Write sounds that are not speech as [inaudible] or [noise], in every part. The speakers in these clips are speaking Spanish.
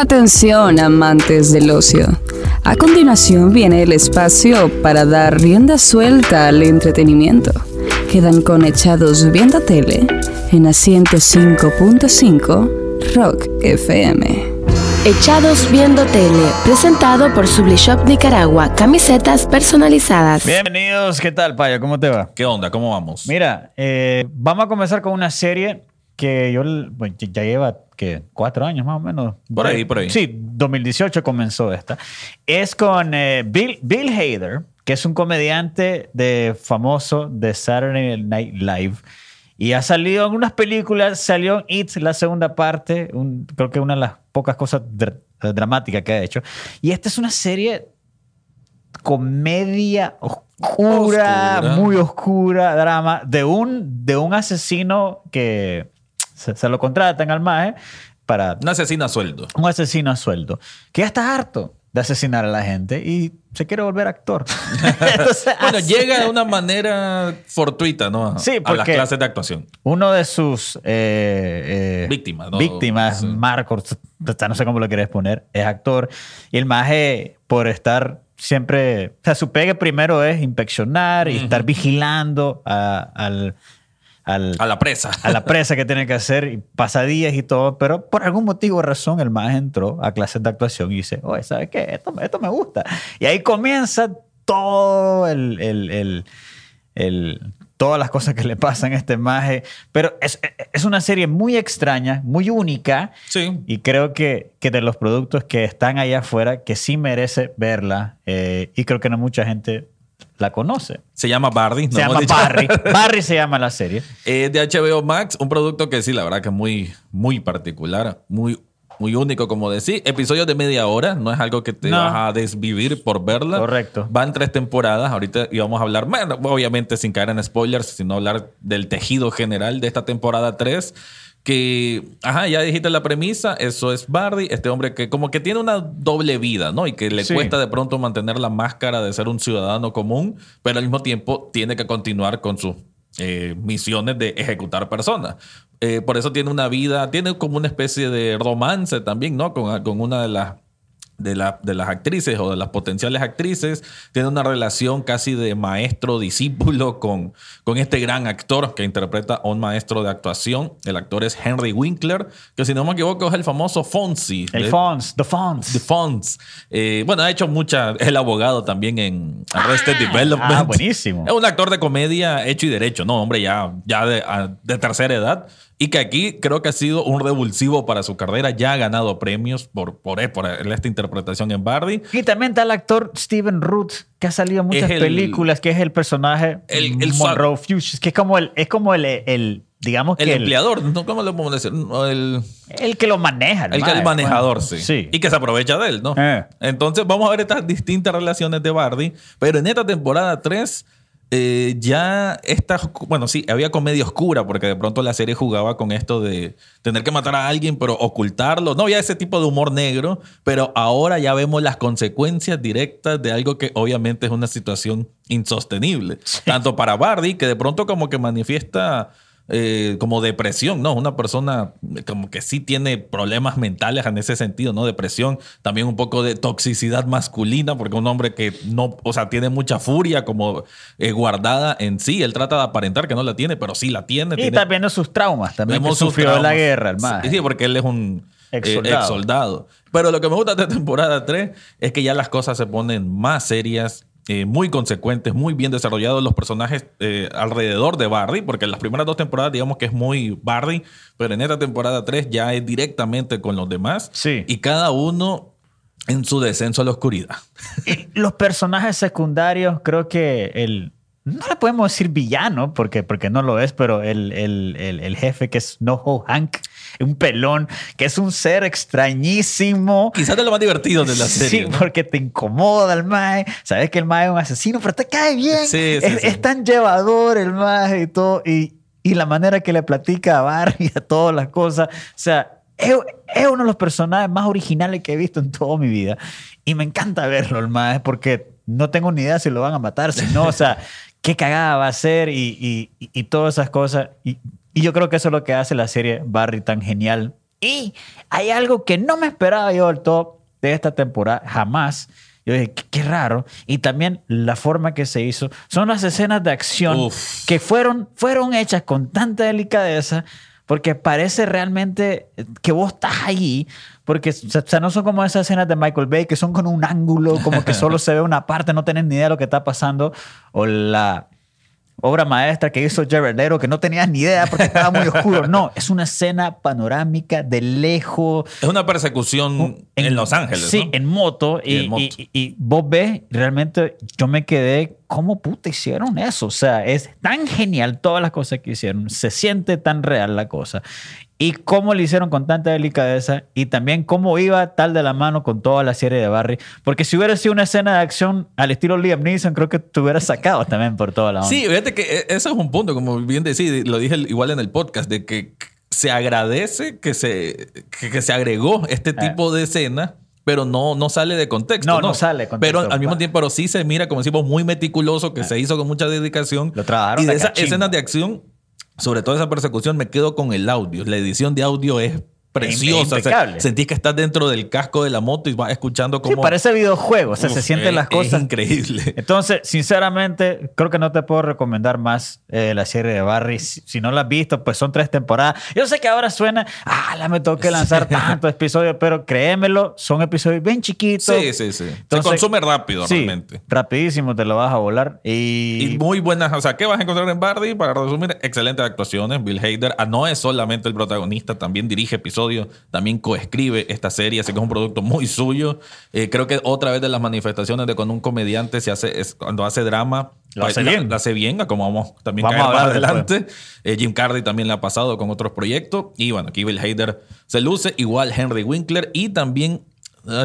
Atención, amantes del ocio. A continuación viene el espacio para dar rienda suelta al entretenimiento. Quedan conectados viendo tele en asiento 5.5 Rock FM. Echados Viendo Tele, presentado por Sublishop Nicaragua, camisetas personalizadas. Bienvenidos, ¿qué tal, Paya? ¿Cómo te va? ¿Qué onda? ¿Cómo vamos? Mira, eh, vamos a comenzar con una serie que yo bueno, ya lleva que cuatro años más o menos. Por ahí, por ahí. Sí, 2018 comenzó esta. Es con eh, Bill, Bill Hader, que es un comediante de famoso de Saturday Night Live. Y ha salido en unas películas, salió en It, la segunda parte, un- creo que una de las pocas cosas dr- dramáticas que ha hecho. Y esta es una serie comedia oscura, Oscura. muy oscura, drama, de un, de un asesino que se, se lo contratan al maje para Un asesino a sueldo. un asesino a sueldo, que ya está harto de asesinar a la gente y se quiere volver actor. [laughs] Entonces, Bueno, llega de una manera fortuita, ¿no? Sí, a las clases de actuación. Uno de sus eh, eh, Víctimas, ¿no? víctimas, Sí. Marcos, no sé cómo lo quieres poner, es actor. Y el maje, por estar siempre, o sea, su pegue primero es inspeccionar y estar vigilando a, al, al- A la presa. a la presa que tiene que hacer y pasadías y todo, pero por algún motivo o razón el maje entró a clases de actuación y dice, oye, ¿sabes qué? Esto, esto me gusta. Y ahí comienza todo el, el- el- el- todas las cosas que le pasan a este maje. Pero es, es una serie muy extraña, muy única. Sí. Y creo que, que de los productos que están allá afuera, que sí merece verla. eh, y creo que no mucha gente la conoce. Se llama Barry. ¿no Se llama dicho? Barry. [laughs] Barry se llama la serie. Eh, de HBO Max, un producto que sí, la verdad que es muy, muy particular, muy, muy único, como decir. Episodios de media hora, no es algo que te No. vas a desvivir por verla. Correcto. Van tres temporadas, ahorita íbamos a hablar, bueno, obviamente sin caer en spoilers, sino hablar del tejido general de esta temporada 3. Que, ajá, ya dijiste la premisa, eso es Barry, este hombre que como que tiene una doble vida, ¿no? Y que le Sí. cuesta de pronto mantener la máscara de ser un ciudadano común, pero al mismo tiempo tiene que continuar con sus eh, misiones de ejecutar personas. Eh, por eso tiene una vida, tiene como una especie de romance también, ¿no? Con, con una de las de, la- de las actrices o de las potenciales actrices, tiene una relación casi de maestro-discípulo con, con este gran actor que interpreta a un maestro de actuación. El actor es Henry Winkler, que si no me equivoco es el famoso Fonzie. El de- Fonz, The Fonz. The Fonz. Eh, bueno, ha hecho mucha. Es el abogado también en Arrested Development. ah, buenísimo. Es un actor de comedia hecho y derecho, ¿no? Hombre, ya, ya de, a- de tercera edad. Y que aquí creo que ha sido un revulsivo para su carrera. Ya ha ganado premios por, por, por esta interpretación en Bardi. Y también está el actor Steven Root, que ha salido en muchas el- películas, que es el personaje El- el Monroe Fuchs, que es como el, es como el, el digamos El que empleador, ¿no? ¿cómo le podemos decir? El, el que lo maneja. el, que el manejador, Bueno, sí. Sí. Y que se aprovecha de él, ¿no? Eh. Entonces vamos a ver estas distintas relaciones de Bardi. Pero en esta temporada 3 eh, ya esta, bueno, sí, había comedia oscura porque de pronto la serie jugaba con esto de tener que matar a alguien pero ocultarlo. No había ese tipo de humor negro, pero ahora ya vemos las consecuencias directas de algo que obviamente es una situación insostenible. Tanto para Bardi, que de pronto como que manifiesta eh, como depresión, ¿no? Una persona como que sí tiene problemas mentales en ese sentido, ¿no? Depresión, también un poco de toxicidad masculina, porque un hombre que no, o sea, tiene mucha furia como eh, guardada en sí, él trata de aparentar que no la tiene, pero sí la tiene. Y tiene- está viendo sus traumas también, que sufrió la guerra, el maje. Sí, sí, porque él es un Ex eh, soldado. ex soldado. Pero lo que me gusta de esta temporada 3 es que ya las cosas se ponen más serias, eh, muy consecuentes, muy bien desarrollados los personajes eh, alrededor de Barry, porque en las primeras dos temporadas digamos que es muy Barry, pero en esta temporada 3 ya es directamente con los demás. Sí. Y cada uno en su descenso a la oscuridad. Los personajes secundarios, creo que el. No le podemos decir villano, porque, porque no lo es, pero el, el, el, el jefe que es Noho Hank, [laughs] un pelón, que es un ser extrañísimo. Quizás de lo más divertido de la serie. Sí, ¿no? porque te incomoda el mae. Sabes que el mae es un asesino, pero te cae bien. Sí, sí, es, sí. es tan llevador el mae y todo. Y, y la manera que le platica a Barry [laughs] a todas las cosas. O sea, es, es uno de los personajes más originales que he visto en toda mi vida. Y me encanta verlo, el mae, porque no tengo ni idea si lo van a matar, si no, o sea, [laughs] qué cagada va a ser y, y, y- y todas esas cosas. Y, y yo creo que eso es lo que hace la serie Barry tan genial Y hay algo que no me esperaba yo del todo de esta temporada, jamás. Yo dije, qué, qué raro. Y también la forma que se hizo. Son las escenas de acción Uf. que fueron, fueron hechas con tanta delicadeza porque parece realmente que vos estás allí, porque o sea, o sea, no son como esas escenas de Michael Bay que son con un ángulo, como que [laughs] solo se ve una parte, no tenés ni idea de lo que está pasando, o la obra maestra que hizo Leto, que no tenías ni idea porque estaba muy oscuro. No, es una escena panorámica de lejos, Es una persecución en, Los Ángeles. Sí, ¿no? en moto. Y Y, en moto. y- y vos ves, realmente yo me quedé, ¿cómo puta hicieron eso? O sea, es tan genial todas las cosas que hicieron. Se siente tan real la cosa. Y cómo lo hicieron con tanta delicadeza y también cómo iba tal de la mano con toda la serie de Barry. Porque si hubiera sido una escena de acción al estilo Liam Neeson, creo que te hubiera sacado también por toda la onda. Sí, fíjate que e- eso es un punto, como bien decís, lo dije igual en el podcast, de que se agradece que se, que, que se agregó este tipo de escena, pero no, no sale de contexto. Eh. No, no sale de contexto. Pero al mismo tiempo, pero sí se mira, como decimos, muy meticuloso, que se hizo con mucha dedicación. Lo trabajaron Y de esas escenas de acción, sobre todo esa persecución, me quedo con el audio. La edición de audio es preciosa. O sea, impecable. sentís que estás dentro del casco de la moto y vas escuchando Sí, cómo... parece videojuego. O sea, se sienten es- las es cosas. increíble. Entonces, sinceramente, creo que no te puedo recomendar más eh, la serie de Barry. Si, si no la has visto, pues son tres temporadas. Yo sé que ahora suena, ah, la me tengo que [laughs] lanzar tantos episodios, pero créemelo, son episodios bien chiquitos. Sí, sí, sí. Entonces, se consume rápido Sí, realmente. rapidísimo te lo vas a volar. Y, Y muy buenas, o sea, ¿qué vas a encontrar en Bardi? Para resumir, excelentes actuaciones. Bill Hader ah, no es solamente el protagonista, también dirige episodios, también coescribe esta serie, así que es un producto muy suyo. Eh, creo que otra vez de las manifestaciones de cuando un comediante se hace, es cuando hace drama, Lo hace la- bien. La, hace bien, como vamos también Vamos a hablar adelante. Eh, Jim Carrey también le ha pasado con otros proyectos. Y bueno, aquí Bill Hader se luce, igual Henry Winkler y también.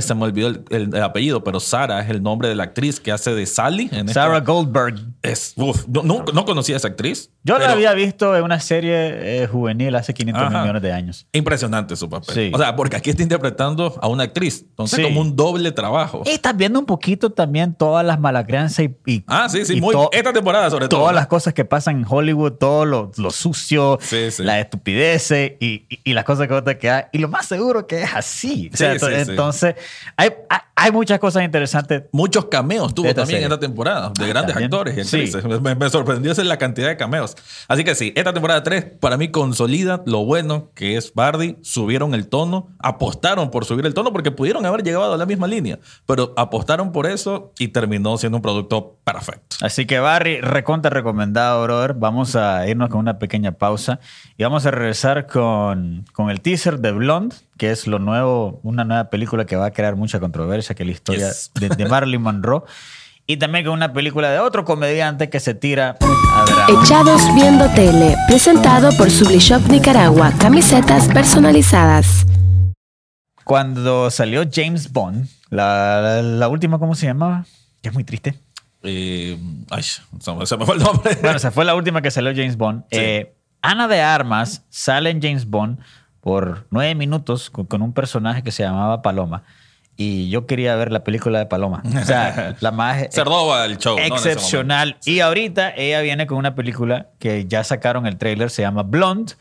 Se me olvidó el, el- el apellido, pero Sara es el nombre de la actriz que hace de Sally. En esta- Sarah Goldberg. es, uf, no, no, no conocía a esa actriz. Yo la había visto en una serie eh, juvenil hace 500 Ajá. millones de años. Impresionante su papel. Sí. O sea, porque aquí está interpretando a una actriz. Entonces, Sí. como un doble trabajo. Y estás viendo un poquito también todas las malacranzas y, y- Ah, sí, sí. y Muy, to- esta temporada, sobre todo. todas las cosas que pasan en Hollywood, todo lo, lo sucio, Sí, sí. la estupidez y, y- y las cosas que vos te quedas. Y lo más seguro que es así. O sea, Sí, sí, ento- sí. entonces, hay, hay, hay muchas cosas interesantes. Muchos cameos tuvo también en esta temporada de grandes también. actores y Sí. actrices. Me- Me, me sorprendió esa la cantidad de cameos. Así que sí, esta temporada 3 para mí consolida lo bueno que es Bardi. Subieron el tono, apostaron por subir el tono porque pudieron haber llegado a la misma línea, pero apostaron por eso y terminó siendo un producto perfecto. Así que Barry, recontra recomendado, brother. Vamos a irnos con una pequeña pausa y vamos a regresar con, con el teaser de Blonde, que es lo nuevo, una nueva película que va a crear mucha controversia, que la historia Yes. de, de Marilyn Monroe. Y también con una película de otro comediante que se tira a drama. Echados Viendo Tele, presentado por Sublishop Nicaragua, camisetas personalizadas. Cuando salió James Bond, la, la- la última, ¿cómo se llamaba? Que es muy triste. Eh, ay, se me- se me fue el nombre. Bueno, esa fue la última que salió James Bond. Sí. Eh, Ana de Armas sale en James Bond por nueve minutos con, con un personaje que se llamaba Paloma. Y yo quería ver la película de Paloma. O sea, [laughs] la más Se roba el show. excepcional. y ahorita ella viene con una película que ya sacaron el tráiler, se llama Blonde,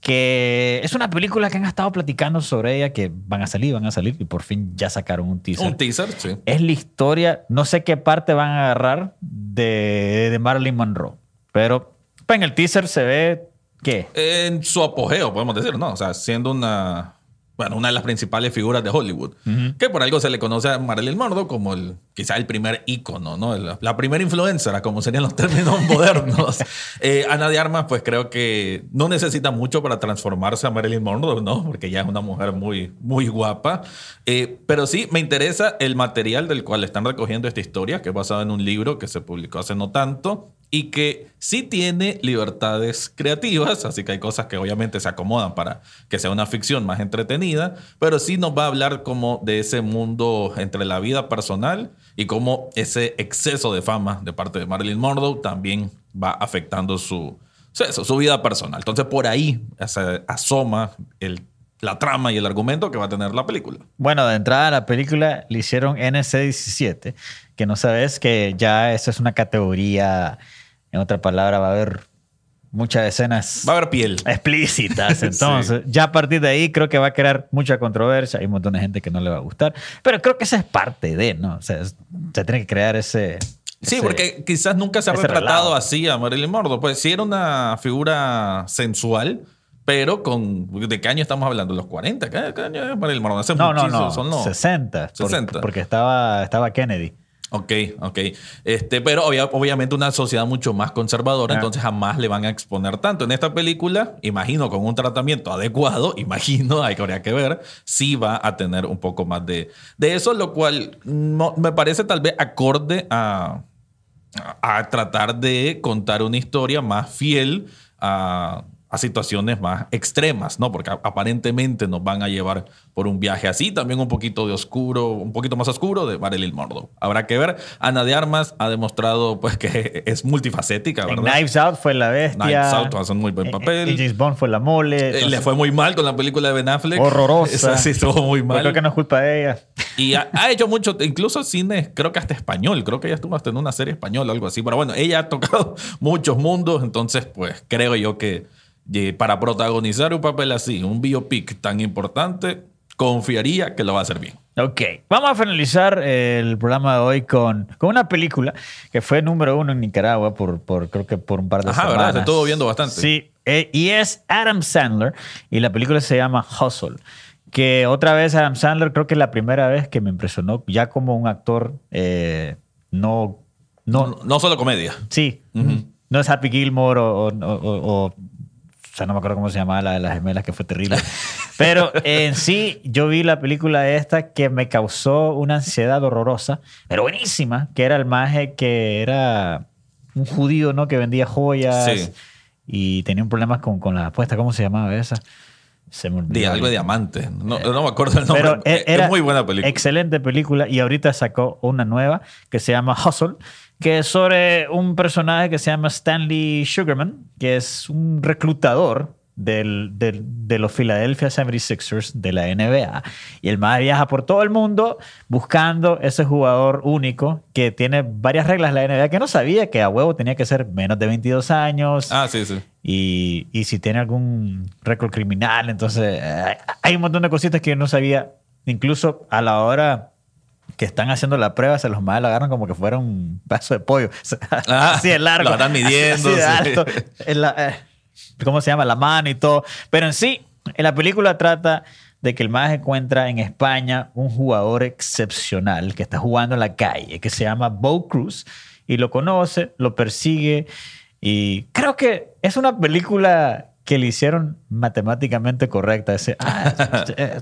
que es una película que han estado platicando sobre ella, que van a salir, van a salir, y por fin ya sacaron un teaser. Un teaser, sí. es la historia, no sé qué parte van a agarrar de, de Marilyn Monroe, pero pues, en el teaser se ve que En su apogeo, podemos decir, ¿no? O sea, siendo una, bueno, una de las principales figuras de Hollywood. Que por algo se le conoce a Marilyn Monroe como el, quizá el primer ícono, ¿no? La, la primera influencer, como serían los términos [laughs] modernos. Eh, Ana de Armas, pues creo que no necesita mucho para transformarse a Marilyn Monroe, ¿no? Porque ya es una mujer muy, muy guapa. Eh, pero sí, me interesa el material del cual están recogiendo esta historia, que es basado en un libro que se publicó hace no tanto y que sí tiene libertades creativas, así que hay cosas que obviamente se acomodan para que sea una ficción más entretenida, pero sí nos va a hablar como de ese mundo entre la vida personal y cómo ese exceso de fama de parte de Marilyn Monroe también va afectando su, su, vida personal. Entonces por ahí se asoma la trama y el argumento que va a tener la película. Bueno, de entrada a la película le hicieron NC-17, que no sabes que ya esa es una categoría, en otra palabra, va a haber muchas escenas Va a haber piel. explícitas. [laughs] Entonces, ya a partir de ahí creo que va a crear mucha controversia. Hay un montón de gente que no le va a gustar. Pero creo que esa es parte de, ¿no? O sea, es- se tiene que crear ese. Sí, ese- porque quizás nunca se ha retratado así a Marilyn Monroe. Pues sí era una figura sensual, pero con... ¿De qué año estamos hablando? ¿Los 40? ¿Qué, qué año es Marilyn Monroe? Hace No, no, no. son los- 60. por- 60. porque estaba, estaba Kennedy. Ok, ok. Este, pero obvia- obviamente una sociedad mucho más conservadora, Ah. entonces jamás le van a exponer tanto. En esta película, imagino con un tratamiento adecuado, [laughs] imagino, hay que, habría que ver, sí va a tener un poco más de, de eso, lo cual no, me parece tal vez acorde a, a tratar de contar una historia más fiel a, a situaciones más extremas, ¿no? Porque aparentemente nos van a llevar por un viaje así, también un poquito de oscuro, un poquito más oscuro de Marilyn Monroe. Habrá que ver. Ana de Armas ha demostrado pues que [laughs] es multifacética, En ¿verdad? Knives Out fue la bestia. Knives Out hace un muy buen Eh, papel. eh, James Bond fue la mole. Eh, entonces, Le fue muy mal con la película de Ben Affleck. Horrorosa. Esa sí estuvo muy mal. Creo que no es culpa de ella. Y ha, ha hecho mucho, incluso cine, creo que hasta español. Creo que ella estuvo hasta en una serie española o algo así. Pero bueno, ella ha tocado [laughs] muchos mundos. Entonces, pues creo yo que eh, para protagonizar un papel así, un biopic tan importante, confiaría que lo va a hacer bien. Ok, vamos a finalizar el programa de hoy con, con una película que fue número uno en Nicaragua por, por creo que por un par de Ajá, semanas. ¿verdad? Se estuvo viendo bastante. Sí, eh, y es Adam Sandler y la película se llama Hustle. Que otra vez Adam Sandler creo que es la primera vez que me impresionó ya como un actor eh, no, no, No, no solo comedia. Sí. No es Happy Gilmore o- o- o- o sea, no me acuerdo cómo se llamaba la de las gemelas, que fue terrible. Pero en sí, yo vi la película esta que me causó una ansiedad horrorosa, pero buenísima, que era el maje que era un judío, ¿no? Que vendía joyas Sí. y tenía un problema con, con las apuestas. ¿Cómo se llamaba esa? Se me olvidó. De algo de diamante. No, no me acuerdo el nombre. Pero era es muy buena película. Excelente película y ahorita sacó una nueva que se llama Hustle, que es sobre un personaje que se llama Stanley Sugarman, que es un reclutador del, del- de los Philadelphia 76ers de la NBA. Y el más viaja por todo el mundo buscando ese jugador único que tiene varias reglas de la NBA que no sabía que a huevo tenía que ser menos de 22 años. Ah, sí, sí. Y, y si tiene algún récord criminal, entonces eh, hay un montón de cositas que yo no sabía. Incluso a la hora que están haciendo la prueba, se los más la agarran como que fuera un vaso de pollo. [laughs] Ah, así de largo. lo están midiendo, Así de [laughs] sí. alto. La, eh, ¿Cómo se llama? La mano y todo. Pero en sí, en la película trata de que el más encuentra en España un jugador excepcional que está jugando en la calle, que se llama Bo Cruz, y lo conoce, lo persigue, y creo que es una película que le hicieron matemáticamente correcta. Ese, [laughs] ah,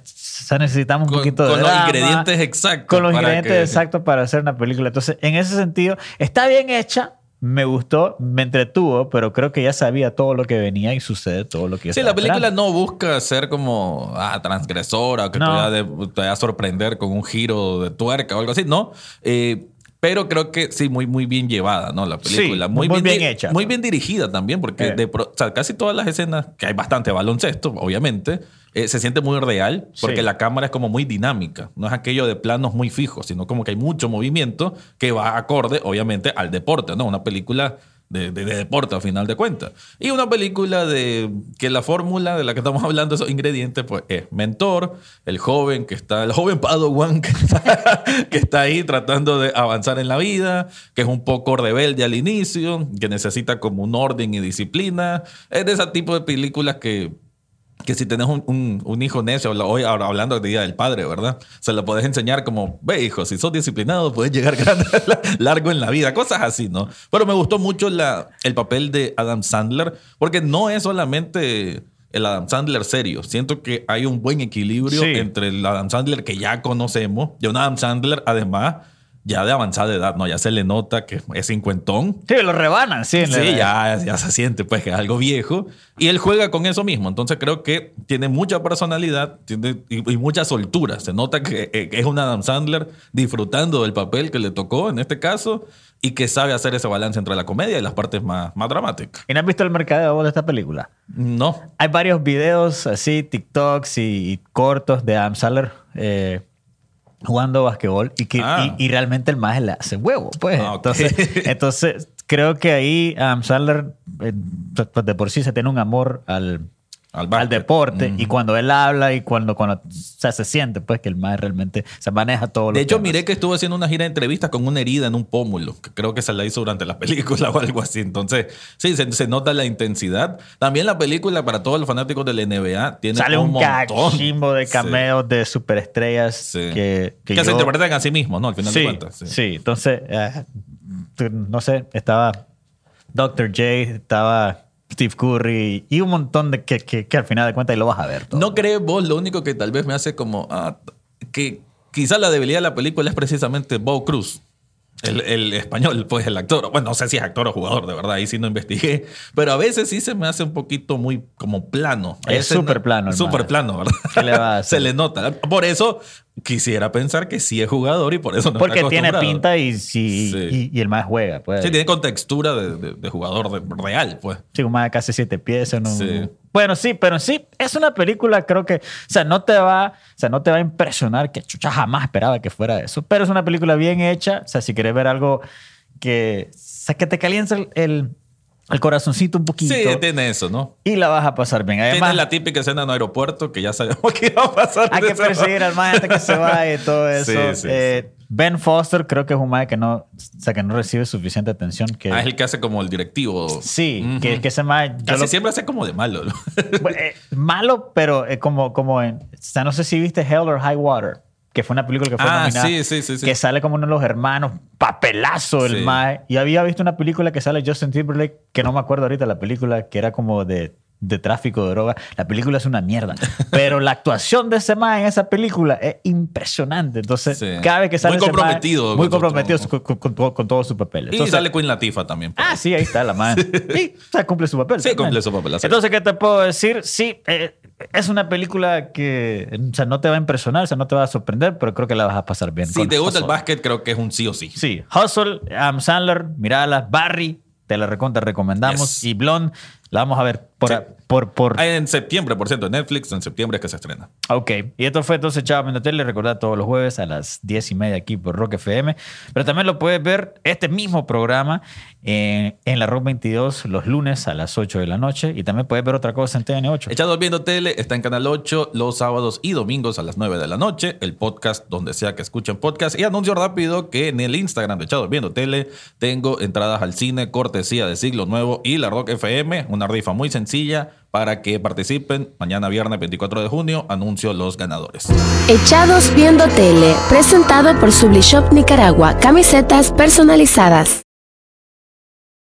se necesitamos un Con, poquito de con los ingredientes exactos. Con los ingredientes que- exactos para hacer una película. Entonces, en ese sentido, está bien hecha, me gustó, me entretuvo, pero creo que ya sabía todo lo que venía y sucede todo lo que yo Sí, la película esperando. no busca ser como ah, transgresora que No. te, vaya a sorprender con un giro de tuerca o algo así, no. Eh, pero creo que sí, muy, muy bien llevada, ¿no? La película. Sí, muy bien hecha. Muy bien dirigida también, porque Eh. de pro- o sea, casi todas las escenas, que hay bastante baloncesto, obviamente, eh, se siente muy real, porque Sí. la cámara es como muy dinámica. No es aquello de planos muy fijos, sino como que hay mucho movimiento que va acorde, obviamente, al deporte, ¿no? Una película de, de- de deporte, a final de cuentas. Y una película de que la fórmula de la que estamos [laughs] hablando, esos ingredientes, pues es mentor, el joven que está, el joven Padawan que [laughs] que está ahí tratando de avanzar en la vida, que es un poco rebelde al inicio, que necesita como un orden y disciplina. Es de ese tipo de películas que que si tenés un, un- un hijo necio, hoy ahora hablando de Día del Padre, ¿verdad? Se lo podés enseñar como, ve hijo, si sos disciplinado puedes llegar [laughs] grande, largo en la vida, cosas así, ¿no? Pero me gustó mucho la, el papel de Adam Sandler, porque no es solamente el Adam Sandler serio, siento que hay un buen equilibrio Sí. entre el Adam Sandler que ya conocemos y un Adam Sandler además ya de avanzada edad, ¿no? Ya se le nota que es cincuentón, Sí, lo rebanan, sí. Sí, ya, ya se siente pues que es algo viejo. Y él juega con eso mismo. Entonces creo que tiene mucha personalidad tiene, y, y mucha soltura. Se nota que, eh, que es un Adam Sandler disfrutando del papel que le tocó en este caso y que sabe hacer ese balance entre la comedia y las partes más, más dramáticas. ¿Y no has visto el mercadeo de esta película? No. Hay varios videos así, TikToks y, y cortos de Adam Sandler eh, jugando basquetbol y, que, Ah. y, y realmente el más le hace huevo, pues. Ah, entonces, [laughs] entonces, creo que ahí Adam Sandler eh, pues de por sí se tiene un amor al, Al deporte y cuando él habla y cuando, cuando o sea, se siente pues que el más realmente se maneja todo lo De hecho, miré que estuvo haciendo una gira de entrevistas con una herida en un pómulo, que creo que se la hizo durante la [laughs] película o algo así. Entonces, sí, se, se nota la intensidad. También la película, para todos los fanáticos del NBA, tiene sale un, montón. cachimbo de Sí. cameos de superestrellas Sí. que, Que, que se yo- interpretan a sí mismos, ¿no? Al final de sí, cuentas. sí. entonces, eh, no sé, estaba Dr. J, estaba Steve Curry y un montón de que, que, que al final de cuentas lo vas a ver. todo. ¿No crees vos lo único que tal vez me hace como... ah, que quizás la debilidad de la película es precisamente Bo Cruz. El, el español, pues el actor. Bueno, no sé si es actor o jugador, de verdad, ahí sí no investigué. Pero a veces sí se me hace un poquito muy como plano. Es súper no- plano, Súper plano, ¿verdad? ¿Qué le va a [laughs] hacer? se le nota. Por eso quisiera pensar que sí es jugador y por eso no Porque está tiene pinta y, sí, Sí. y, y el más juega. Pues. Sí, tiene contextura de, de- de jugador de- real, pues. Sí, un más de casi siete pies. ¿no? Sí. Bueno, sí, pero sí, es una película, creo que, o sea, no te va, o sea, no te va a impresionar, que chucha jamás esperaba que fuera eso, pero es una película bien hecha, o sea, si quieres ver algo que, o sea, que te caliente el, el, el corazoncito un poquito Sí, tiene eso, ¿no? y la vas a pasar bien. Además, tiene la típica escena en un aeropuerto que ya sabemos [laughs] que iba a pasar. hay que perseguir al man hasta que se vaya y todo [laughs] eso. Sí, sí, Eh, Ben Foster creo que es un man que no, o sea, que no recibe suficiente atención. Que, Ah, es el que hace como el directivo. Sí, Ujú. que, que ese man... Casi lo- siempre hace como de malo. eh, malo, pero eh, como, como en. O sea, no sé si viste Hell or High Water, que fue una película que fue Ah, nominada. sí, sí, sí, sí. Que sale como uno de los hermanos, papelazo el mae. Y había visto una película que sale Justin Timberlake, que no me acuerdo ahorita la película, que era como de, de tráfico de droga. La película es una mierda. [laughs] Pero la actuación de ese mae en esa película es impresionante. Entonces, cada vez que sale Muy ese mae, comprometido muy comprometido con, con, con con todos sus papeles. y sale Queen Latifah también. por Ah, sí, ahí está la madre. [laughs] Sí, o sea, cumple su papel. Sí, también. cumple su papel. Entonces, ¿qué te puedo decir? Sí, eh, es una película que o sea, no te va a impresionar, o sea, no te va a sorprender, pero creo que la vas a pasar bien. Si con te gusta el básquet, creo que es un sí o sí. Sí, Hustle, Am Sandler, mirala, Barry, te la recontra recomendamos. Yes. Y Blonde, la vamos a ver por... Sí. por, por En septiembre, por cierto, en Netflix, en septiembre es que se estrena. Ok, y esto fue entonces Chavo Viendo Tele. Recordad todos los jueves a las 10 y media aquí por Rock FM. Pero también lo puedes ver este mismo programa eh, en la Rock 22 los lunes a las 8 de la noche. Y también puedes ver otra cosa en TN8. Echados Viendo Tele está en Canal 8 los sábados y domingos a las 9 de la noche. El podcast donde sea que escuchen podcast. Y anuncio rápido que en el Instagram de Echados Viendo Tele tengo entradas al cine, cortesía de Siglo Nuevo y la Rock FM. Una rifa muy sencilla para que participen. Mañana viernes 24 de junio anuncio los ganadores. Echados Viendo Tele, presentado por Sublishop Nicaragua, camisetas personalizadas.